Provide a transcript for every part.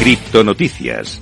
Criptonoticias.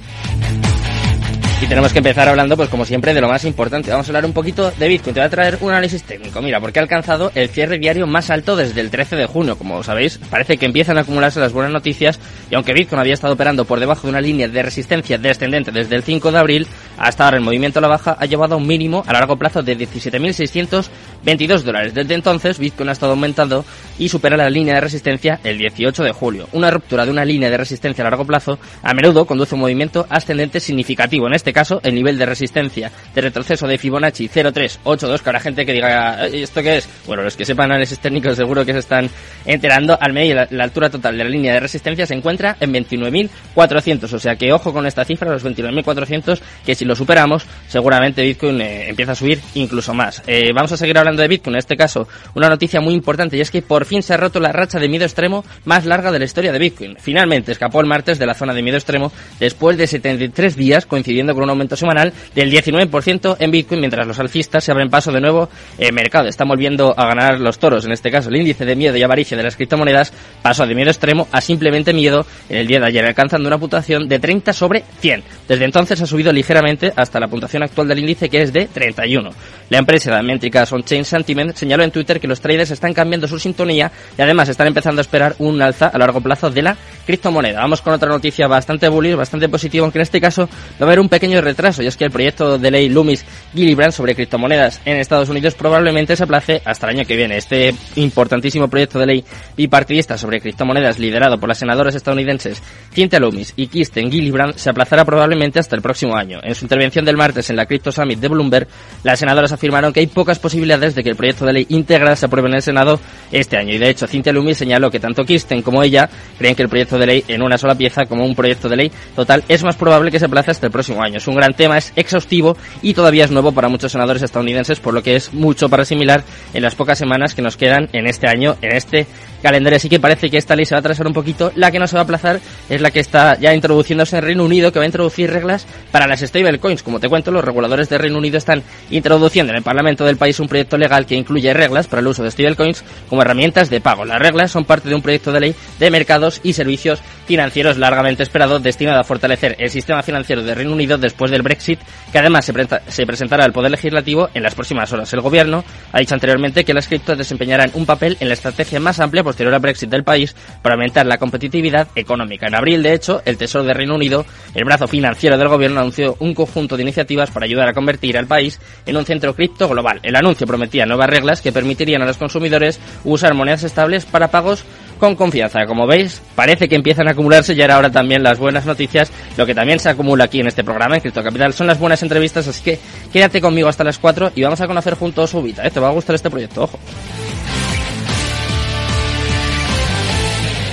Y tenemos que empezar hablando, pues como siempre, de lo más importante. Vamos a hablar un poquito de Bitcoin. Te voy a traer un análisis técnico. Mira, porque ha alcanzado el cierre diario más alto desde el 13 de junio. Como sabéis, parece que empiezan a acumularse las buenas noticias. Y aunque Bitcoin había estado operando por debajo de una línea de resistencia descendente desde el 5 de abril, hasta ahora el movimiento a la baja ha llevado a un mínimo a largo plazo de 17.622 dólares. Desde entonces, Bitcoin ha estado aumentando y supera la línea de resistencia el 18 de julio. Una ruptura de una línea de resistencia a largo plazo a menudo conduce a un movimiento ascendente significativo. En este caso, el nivel de resistencia de retroceso de Fibonacci 0382, que habrá gente que diga, ¿esto qué es? Bueno, los que sepan análisis técnicos seguro que se están enterando. Al medio, la, la altura total de la línea de resistencia se encuentra en 29.400, o sea que ojo con esta cifra, los 29.400, que si lo superamos, seguramente Bitcoin eh, empieza a subir incluso más. Eh, vamos a seguir hablando de Bitcoin, en este caso, una noticia muy importante, y es que por fin se ha roto la racha de miedo extremo más larga de la historia de Bitcoin. Finalmente escapó el martes de la zona de miedo extremo después de 73 días, coincidiendo con un aumento semanal del 19% en Bitcoin, mientras los alcistas se abren paso de nuevo en mercado. Están volviendo a ganar los toros. En este caso, el índice de miedo y avaricia de las criptomonedas pasó de miedo extremo a simplemente miedo en el día de ayer, alcanzando una puntuación de 30 sobre 100. Desde entonces ha subido ligeramente hasta la puntuación actual del índice, que es de 31. La empresa de métricas On-Chain Sentiment señaló en Twitter que los traders están cambiando su sintonía y además están empezando a esperar un alza a largo plazo de la criptomoneda. Vamos con otra noticia bastante bullish, bastante positiva, aunque en este caso va a haber un pequeño retraso, y es que el proyecto de ley Loomis Gillibrand sobre criptomonedas en Estados Unidos probablemente se aplace hasta el año que viene. Este importantísimo proyecto de ley bipartidista sobre criptomonedas liderado por las senadoras estadounidenses Cynthia Loomis y Kirsten Gillibrand se aplazará probablemente hasta el próximo año. En su intervención del martes en la Crypto Summit de Bloomberg, las senadoras afirmaron que hay pocas posibilidades de que el proyecto de ley íntegra se apruebe en el Senado este año. Y de hecho, Cynthia Loomis señaló que tanto Kirsten como ella creen que el proyecto de ley en una sola pieza como un proyecto de ley total es más probable que se aplace hasta el próximo año. Es un gran tema, es exhaustivo y todavía es nuevo para muchos senadores estadounidenses, por lo que es mucho para asimilar en las pocas semanas que nos quedan en este año, en este calendario. Así que parece que esta ley se va a atrasar un poquito. La que no se va a aplazar es la que está ya introduciéndose en Reino Unido, que va a introducir reglas para las stablecoins. Como te cuento, los reguladores de Reino Unido están introduciendo en el Parlamento del país un proyecto legal que incluye reglas para el uso de stablecoins como herramientas de pago. Las reglas son parte de un proyecto de ley de mercados y servicios financieros largamente esperado, destinado a fortalecer el sistema financiero de Reino Unido después del Brexit, que además se, se presentará al Poder Legislativo en las próximas horas. El Gobierno ha dicho anteriormente que las criptos desempeñarán un papel en la estrategia más amplia posterior al Brexit del país para aumentar la competitividad económica. En abril, de hecho, el Tesoro de Reino Unido, el brazo financiero del gobierno, anunció un conjunto de iniciativas para ayudar a convertir al país en un centro cripto global. El anuncio prometía nuevas reglas que permitirían a los consumidores usar monedas estables para pagos con confianza. Como veis, parece que empiezan a acumularse y ahora, también las buenas noticias. Lo que también se acumula aquí en este programa, en Cripto Capital, son las buenas entrevistas. Así que quédate conmigo hasta las 4 y vamos a conocer juntos Ubita. ¿eh? Te va a gustar este proyecto, ojo.